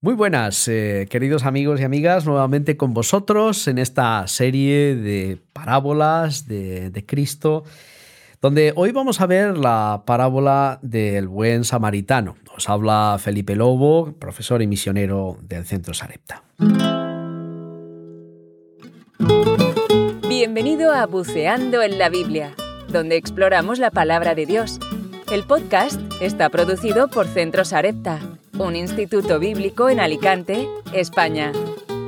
Muy buenas, eh, queridos amigos y amigas, nuevamente con vosotros en esta serie de parábolas de, Cristo, donde hoy vamos a ver la parábola del buen samaritano. Os habla Felipe Lobo, profesor y misionero del Centro Sarepta. Bienvenido a Buceando en la Biblia, donde exploramos la palabra de Dios. El podcast está producido por Centro Sarepta un instituto bíblico en Alicante, España.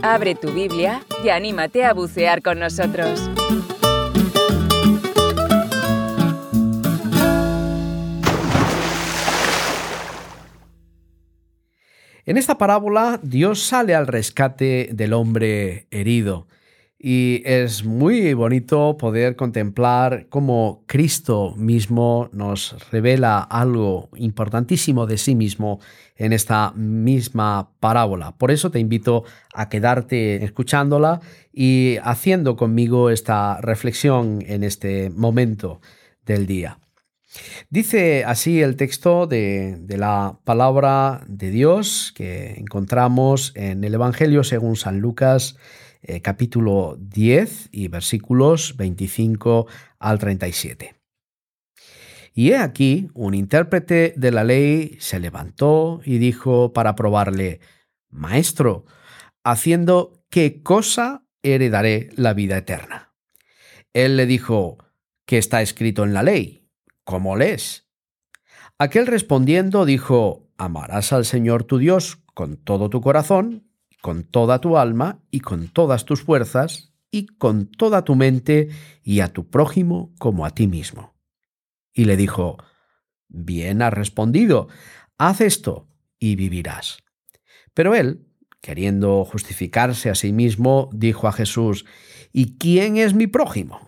Abre tu Biblia y anímate a bucear con nosotros. En esta parábola Dios sale al rescate del hombre herido y es muy bonito poder contemplar cómo Cristo mismo nos revela algo importantísimo de sí mismo en esta misma parábola. Por eso te invito a quedarte escuchándola y haciendo conmigo esta reflexión en este momento del día. Dice así el texto de, de, la palabra de Dios que encontramos en el Evangelio según San Lucas eh, capítulo 10 y versículos 25 al 37. Y he aquí, un intérprete de la ley se levantó y dijo para probarle, Maestro, haciendo qué cosa heredaré la vida eterna. Él le dijo, ¿qué está escrito en la ley? ¿Cómo lees? Aquel respondiendo dijo, Amarás al Señor tu Dios con todo tu corazón con toda tu alma y con todas tus fuerzas y con toda tu mente y a tu prójimo como a ti mismo. Y le dijo, Bien has respondido, haz esto y vivirás. Pero él, queriendo justificarse a sí mismo, dijo a Jesús, ¿Y quién es mi prójimo?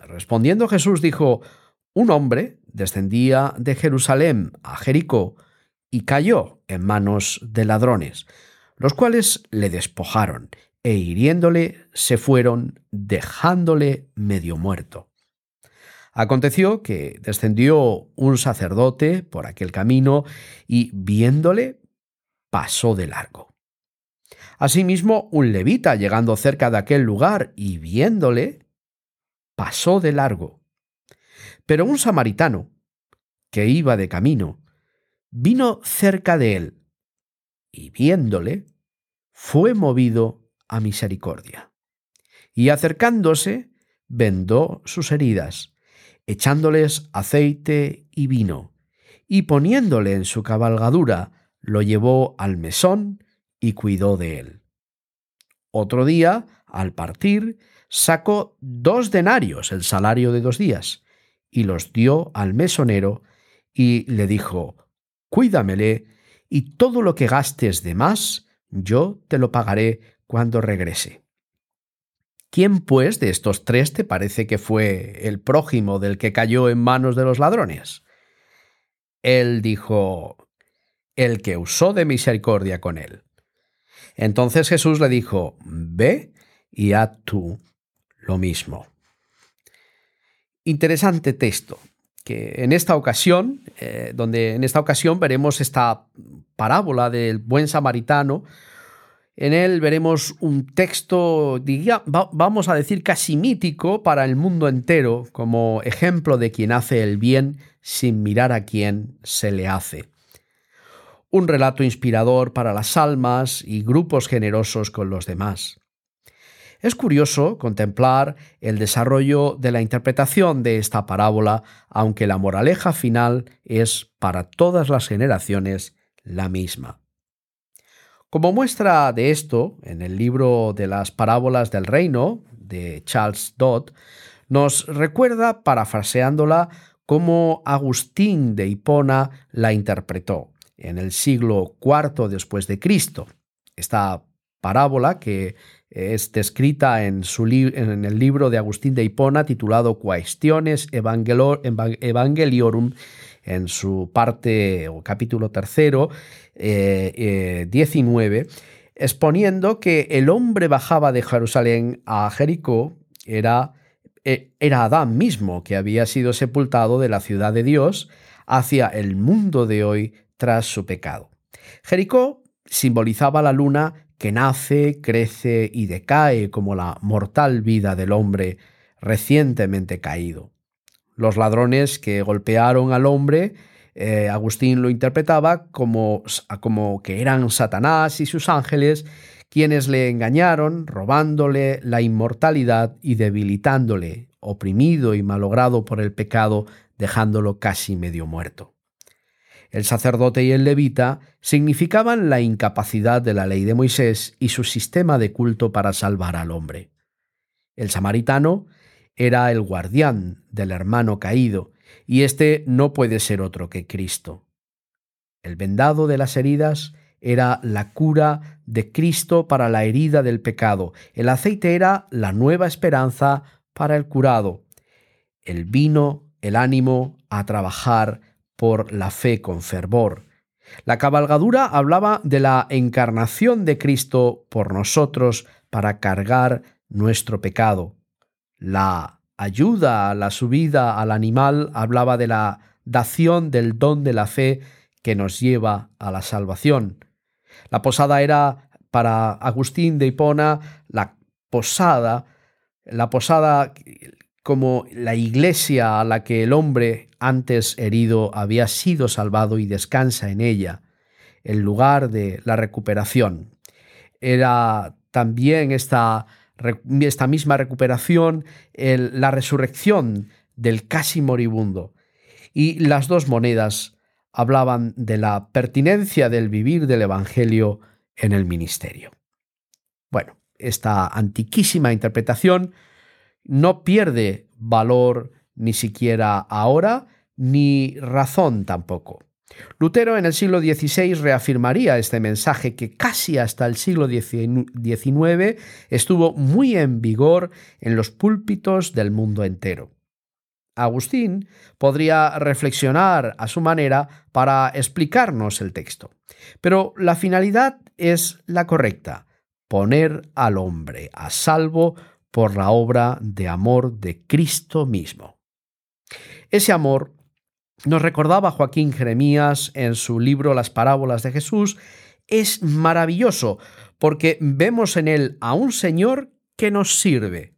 Respondiendo Jesús dijo, Un hombre descendía de Jerusalén a Jericó y cayó en manos de ladrones los cuales le despojaron e hiriéndole se fueron dejándole medio muerto. Aconteció que descendió un sacerdote por aquel camino y viéndole pasó de largo. Asimismo, un levita llegando cerca de aquel lugar y viéndole pasó de largo. Pero un samaritano, que iba de camino, vino cerca de él y viéndole, fue movido a misericordia. Y acercándose, vendó sus heridas, echándoles aceite y vino, y poniéndole en su cabalgadura, lo llevó al mesón y cuidó de él. Otro día, al partir, sacó dos denarios, el salario de dos días, y los dio al mesonero, y le dijo, Cuídamele, y todo lo que gastes de más, yo te lo pagaré cuando regrese. ¿Quién, pues, de estos tres te parece que fue el prójimo del que cayó en manos de los ladrones? Él dijo, el que usó de misericordia con él. Entonces Jesús le dijo, ve y haz tú lo mismo. Interesante texto en esta ocasión, eh, donde en esta ocasión veremos esta parábola del buen samaritano, en él veremos un texto, vamos a decir, casi mítico para el mundo entero, como ejemplo de quien hace el bien sin mirar a quién se le hace. Un relato inspirador para las almas y grupos generosos con los demás. Es curioso contemplar el desarrollo de la interpretación de esta parábola, aunque la moraleja final es para todas las generaciones la misma. Como muestra de esto, en el libro de las parábolas del reino de Charles Dodd, nos recuerda, parafraseándola, cómo Agustín de Hipona la interpretó en el siglo IV después de Cristo. Esta parábola que es descrita en, su en el libro de Agustín de Hipona titulado Quaestiones Evangeliorum, en su parte o capítulo tercero, 19, eh, eh, exponiendo que el hombre bajaba de Jerusalén a Jericó, era, eh, era Adán mismo, que había sido sepultado de la ciudad de Dios hacia el mundo de hoy tras su pecado. Jericó simbolizaba la luna que nace, crece y decae como la mortal vida del hombre recientemente caído. Los ladrones que golpearon al hombre, eh, Agustín lo interpretaba como, como que eran Satanás y sus ángeles quienes le engañaron, robándole la inmortalidad y debilitándole, oprimido y malogrado por el pecado, dejándolo casi medio muerto. El sacerdote y el levita significaban la incapacidad de la ley de Moisés y su sistema de culto para salvar al hombre. El samaritano era el guardián del hermano caído, y éste no puede ser otro que Cristo. El vendado de las heridas era la cura de Cristo para la herida del pecado. El aceite era la nueva esperanza para el curado. El vino, el ánimo a trabajar por la fe con fervor. La cabalgadura hablaba de la encarnación de Cristo por nosotros para cargar nuestro pecado. La ayuda a la subida al animal hablaba de la dación del don de la fe que nos lleva a la salvación. La posada era para Agustín de Hipona la posada, la posada como la iglesia a la que el hombre antes herido había sido salvado y descansa en ella, el lugar de la recuperación. Era también esta, esta misma recuperación la resurrección del casi moribundo. Y las dos monedas hablaban de la pertinencia del vivir del Evangelio en el ministerio. Bueno, esta antiquísima interpretación no pierde valor ni siquiera ahora, ni razón tampoco. Lutero en el siglo XVI reafirmaría este mensaje que casi hasta el siglo XIX estuvo muy en vigor en los púlpitos del mundo entero. Agustín podría reflexionar a su manera para explicarnos el texto, pero la finalidad es la correcta, poner al hombre a salvo por la obra de amor de Cristo mismo. Ese amor nos recordaba Joaquín Jeremías en su libro Las parábolas de Jesús, es maravilloso porque vemos en él a un Señor que nos sirve,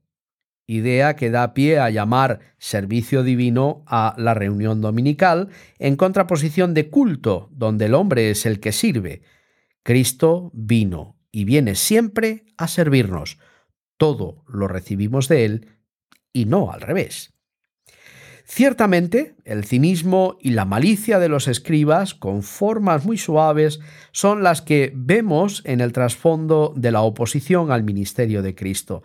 idea que da pie a llamar servicio divino a la reunión dominical, en contraposición de culto, donde el hombre es el que sirve. Cristo vino y viene siempre a servirnos. Todo lo recibimos de Él y no al revés. Ciertamente, el cinismo y la malicia de los escribas, con formas muy suaves, son las que vemos en el trasfondo de la oposición al ministerio de Cristo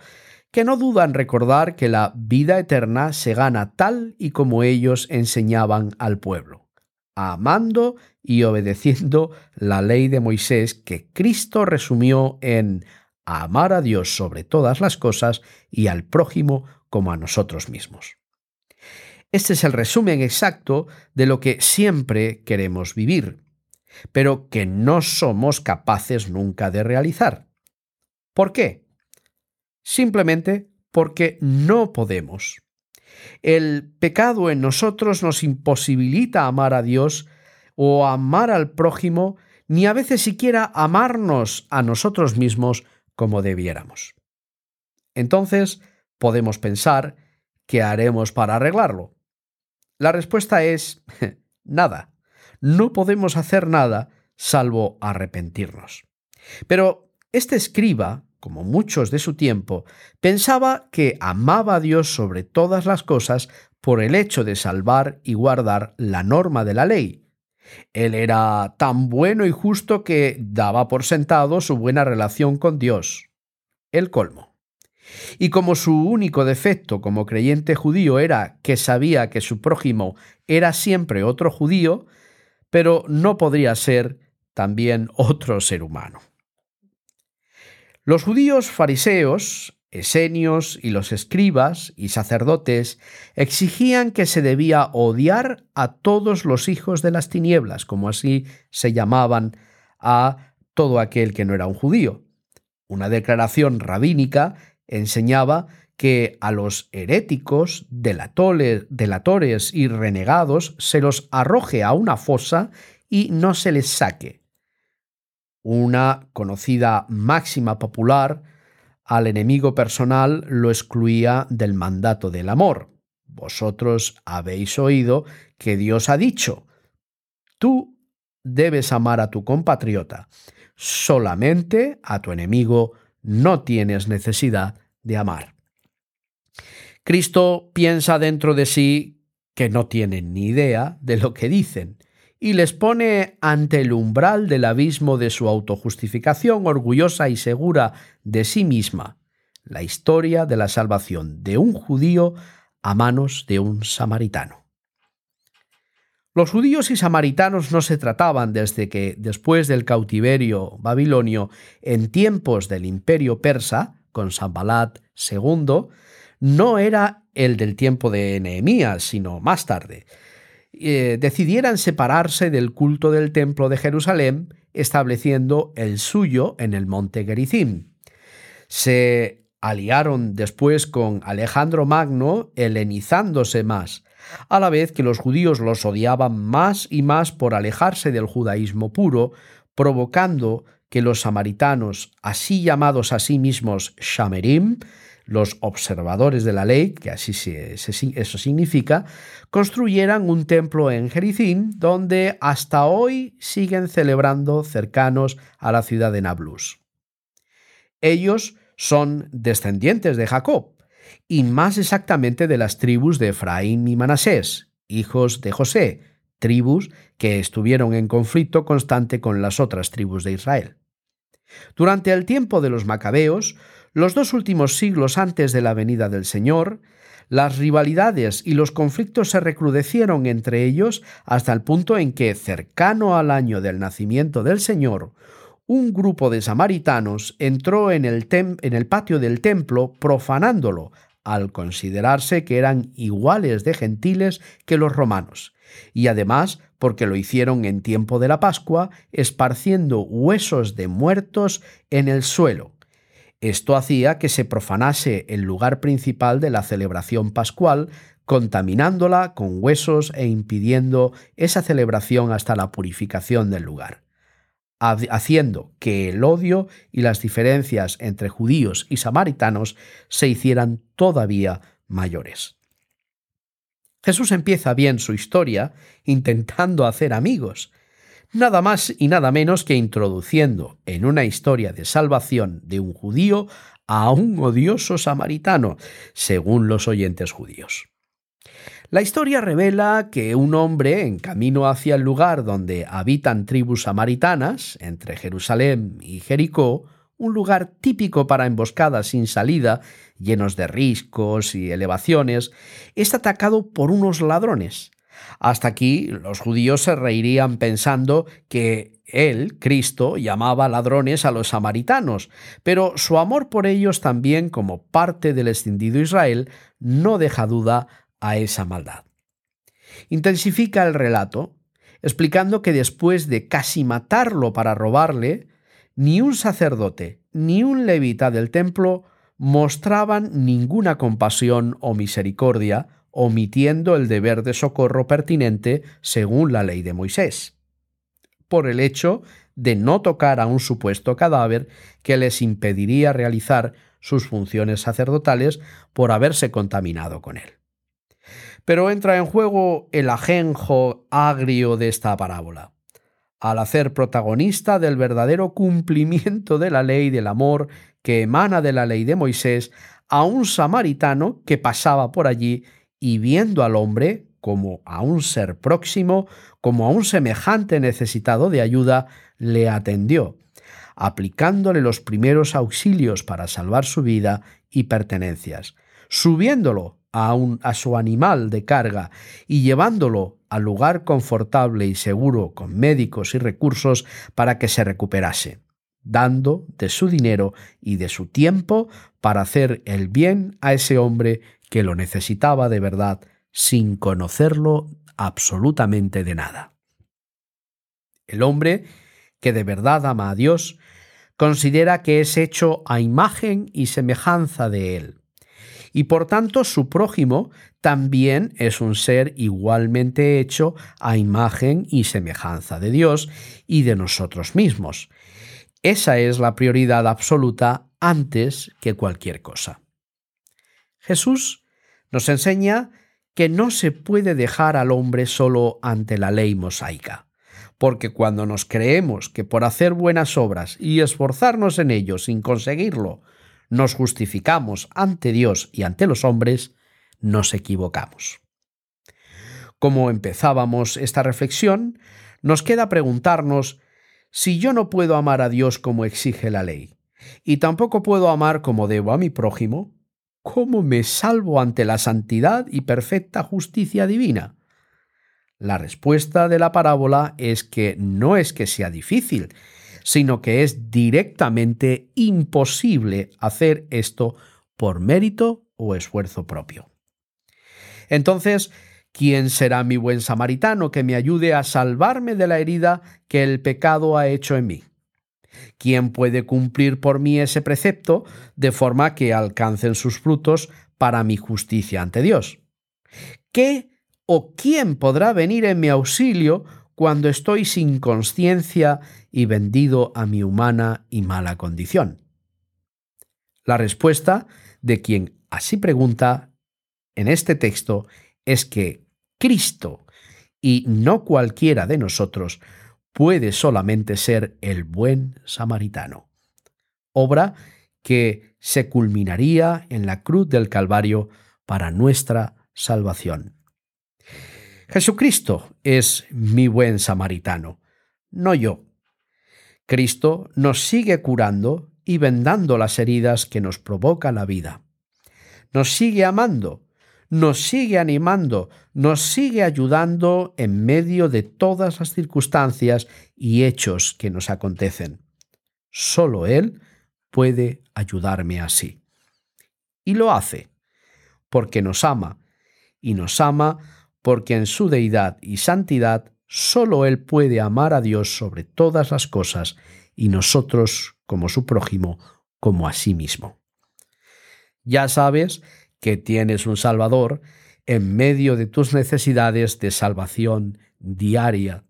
que no dudan recordar que la vida eterna se gana tal y como ellos enseñaban al pueblo, amando y obedeciendo la ley de Moisés que Cristo resumió en amar a Dios sobre todas las cosas y al prójimo como a nosotros mismos. Este es el resumen exacto de lo que siempre queremos vivir, pero que no somos capaces nunca de realizar. ¿Por qué? simplemente porque no podemos. El pecado en nosotros nos imposibilita amar a Dios o amar al prójimo, ni a veces siquiera amarnos a nosotros mismos como debiéramos. Entonces, podemos pensar, ¿qué haremos para arreglarlo? La respuesta es nada. No podemos hacer nada salvo arrepentirnos. Pero este escriba como muchos de su tiempo, pensaba que amaba a Dios sobre todas las cosas por el hecho de salvar y guardar la norma de la ley. Él era tan bueno y justo que daba por sentado su buena relación con Dios. El colmo. Y como su único defecto como creyente judío era que sabía que su prójimo era siempre otro judío, pero no podría ser también otro ser humano. Los judíos fariseos, esenios y los escribas y sacerdotes exigían que se debía odiar a todos los hijos de las tinieblas, como así se llamaban a todo aquel que no era un judío. Una declaración rabínica enseñaba que a los heréticos, delatores y renegados se los arroje a una fosa y no se les saque. una conocida máxima popular, al enemigo personal lo excluía del mandato del amor. Vosotros habéis oído que Dios ha dicho, tú debes amar a tu compatriota, solamente a tu enemigo no tienes necesidad de amar. Cristo piensa dentro de sí que no tienen ni idea de lo que dicen y les pone ante el umbral del abismo de su autojustificación orgullosa y segura de sí misma, la historia de la salvación de un judío a manos de un samaritano. Los judíos y samaritanos no se trataban desde que, después del cautiverio babilonio, en tiempos del imperio persa, con Sambalat II, no era el del tiempo de Nehemías, sino más tarde, eh, decidieran separarse del culto del templo de Jerusalén, estableciendo el suyo en el monte Gerizim. Se aliaron después con Alejandro Magno, helenizándose más, a la vez que los judíos los odiaban más y más por alejarse del judaísmo puro, provocando que los samaritanos, así llamados a sí mismos Shamerim, los observadores de la ley, que así eso significa, construyeran un templo en Jericín, donde hasta hoy siguen celebrando cercanos a la ciudad de Nablus. Ellos son descendientes de Jacob, y más exactamente de las tribus de Efraín y Manasés, hijos de José, tribus que estuvieron en conflicto constante con las otras tribus de Israel. Durante el tiempo de los macabeos, los dos últimos siglos antes de la venida del Señor, las rivalidades y los conflictos se recrudecieron entre ellos hasta el punto en que, cercano al año del nacimiento del Señor, un grupo de samaritanos entró en el, patio del templo profanándolo, al considerarse que eran iguales de gentiles que los romanos, y además porque lo hicieron en tiempo de la Pascua, esparciendo huesos de muertos en el suelo, esto hacía que se profanase el lugar principal de la celebración pascual, contaminándola con huesos e impidiendo esa celebración hasta la purificación del lugar, haciendo que el odio y las diferencias entre judíos y samaritanos se hicieran todavía mayores. Jesús empieza bien su historia intentando hacer amigos, nada más y nada menos que introduciendo en una historia de salvación de un judío a un odioso samaritano, según los oyentes judíos. La historia revela que un hombre en camino hacia el lugar donde habitan tribus samaritanas, entre Jerusalén y Jericó, un lugar típico para emboscadas sin salida, llenos de riscos y elevaciones, es atacado por unos ladrones, hasta aquí los judíos se reirían pensando que él, Cristo, llamaba ladrones a los samaritanos, pero su amor por ellos también como parte del extendido Israel no deja duda a esa maldad. Intensifica el relato, explicando que después de casi matarlo para robarle, ni un sacerdote ni un levita del templo mostraban ninguna compasión o misericordia omitiendo el deber de socorro pertinente según la ley de Moisés, por el hecho de no tocar a un supuesto cadáver que les impediría realizar sus funciones sacerdotales por haberse contaminado con él. Pero entra en juego el ajenjo agrio de esta parábola. Al hacer protagonista del verdadero cumplimiento de la ley del amor que emana de la ley de Moisés a un samaritano que pasaba por allí y viendo al hombre como a un ser próximo, como a un semejante necesitado de ayuda, le atendió, aplicándole los primeros auxilios para salvar su vida y pertenencias, subiéndolo a, a su animal de carga y llevándolo al lugar confortable y seguro con médicos y recursos para que se recuperase, dando de su dinero y de su tiempo para hacer el bien a ese hombre que lo necesitaba de verdad sin conocerlo absolutamente de nada. El hombre que de verdad ama a Dios considera que es hecho a imagen y semejanza de Él, y por tanto su prójimo también es un ser igualmente hecho a imagen y semejanza de Dios y de nosotros mismos, Esa es la prioridad absoluta antes que cualquier cosa. Jesús nos enseña que no se puede dejar al hombre solo ante la ley mosaica, porque cuando nos creemos que por hacer buenas obras y esforzarnos en ello sin conseguirlo, nos justificamos ante Dios y ante los hombres, nos equivocamos. Como empezábamos esta reflexión, nos queda preguntarnos si yo no puedo amar a Dios como exige la ley, y tampoco puedo amar como debo a mi prójimo, ¿cómo me salvo ante la santidad y perfecta justicia divina? La respuesta de la parábola es que no es que sea difícil, sino que es directamente imposible hacer esto por mérito o esfuerzo propio. Entonces, ¿quién será mi buen samaritano que me ayude a salvarme de la herida que el pecado ha hecho en mí? ¿Quién puede cumplir por mí ese precepto de forma que alcancen sus frutos para mi justicia ante Dios? ¿Qué o quién podrá venir en mi auxilio cuando estoy sin conciencia y vendido a mi humana y mala condición? La respuesta de quien así pregunta en este texto es que Cristo y no cualquiera de nosotros puede solamente ser el buen samaritano. Obra que se culminaría en la cruz del Calvario para nuestra salvación. Jesucristo es mi buen samaritano, no yo. Cristo nos sigue curando y vendando las heridas que nos provoca la vida. Nos sigue amando nos sigue animando, nos sigue ayudando en medio de todas las circunstancias y hechos que nos acontecen. Solo Él puede ayudarme así. Y lo hace porque nos ama, y nos ama porque en su deidad y santidad solo Él puede amar a Dios sobre todas las cosas y nosotros como su prójimo como a sí mismo. Ya sabes que tienes un Salvador en medio de tus necesidades de salvación diaria.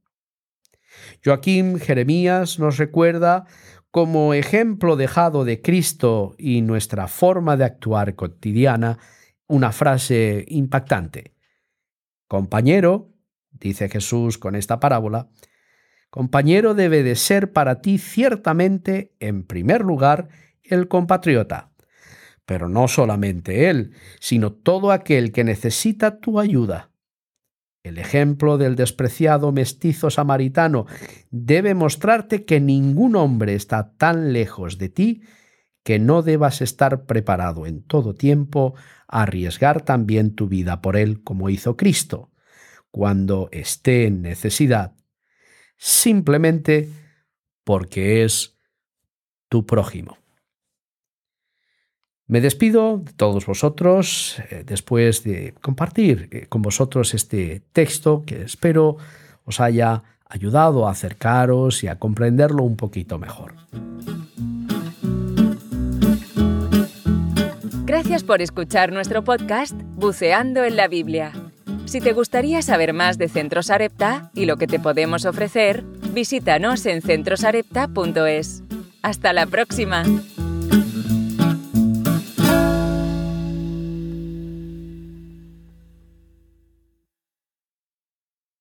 Joaquín Jeremías nos recuerda como ejemplo dejado de Cristo y nuestra forma de actuar cotidiana una frase impactante. Compañero, dice Jesús con esta parábola, compañero debe de ser para ti ciertamente, en primer lugar, el compatriota pero no solamente él, sino todo aquel que necesita tu ayuda. El ejemplo del despreciado mestizo samaritano debe mostrarte que ningún hombre está tan lejos de ti que no debas estar preparado en todo tiempo a arriesgar también tu vida por él como hizo Cristo, cuando esté en necesidad, simplemente porque es tu prójimo. Me despido de todos vosotros eh, después de compartir eh, con vosotros este texto que espero os haya ayudado a acercaros y a comprenderlo un poquito mejor. Gracias por escuchar nuestro podcast Buceando en la Biblia. Si te gustaría saber más de Centros Arepta y lo que te podemos ofrecer, visítanos en centrosarepta.es. Hasta la próxima.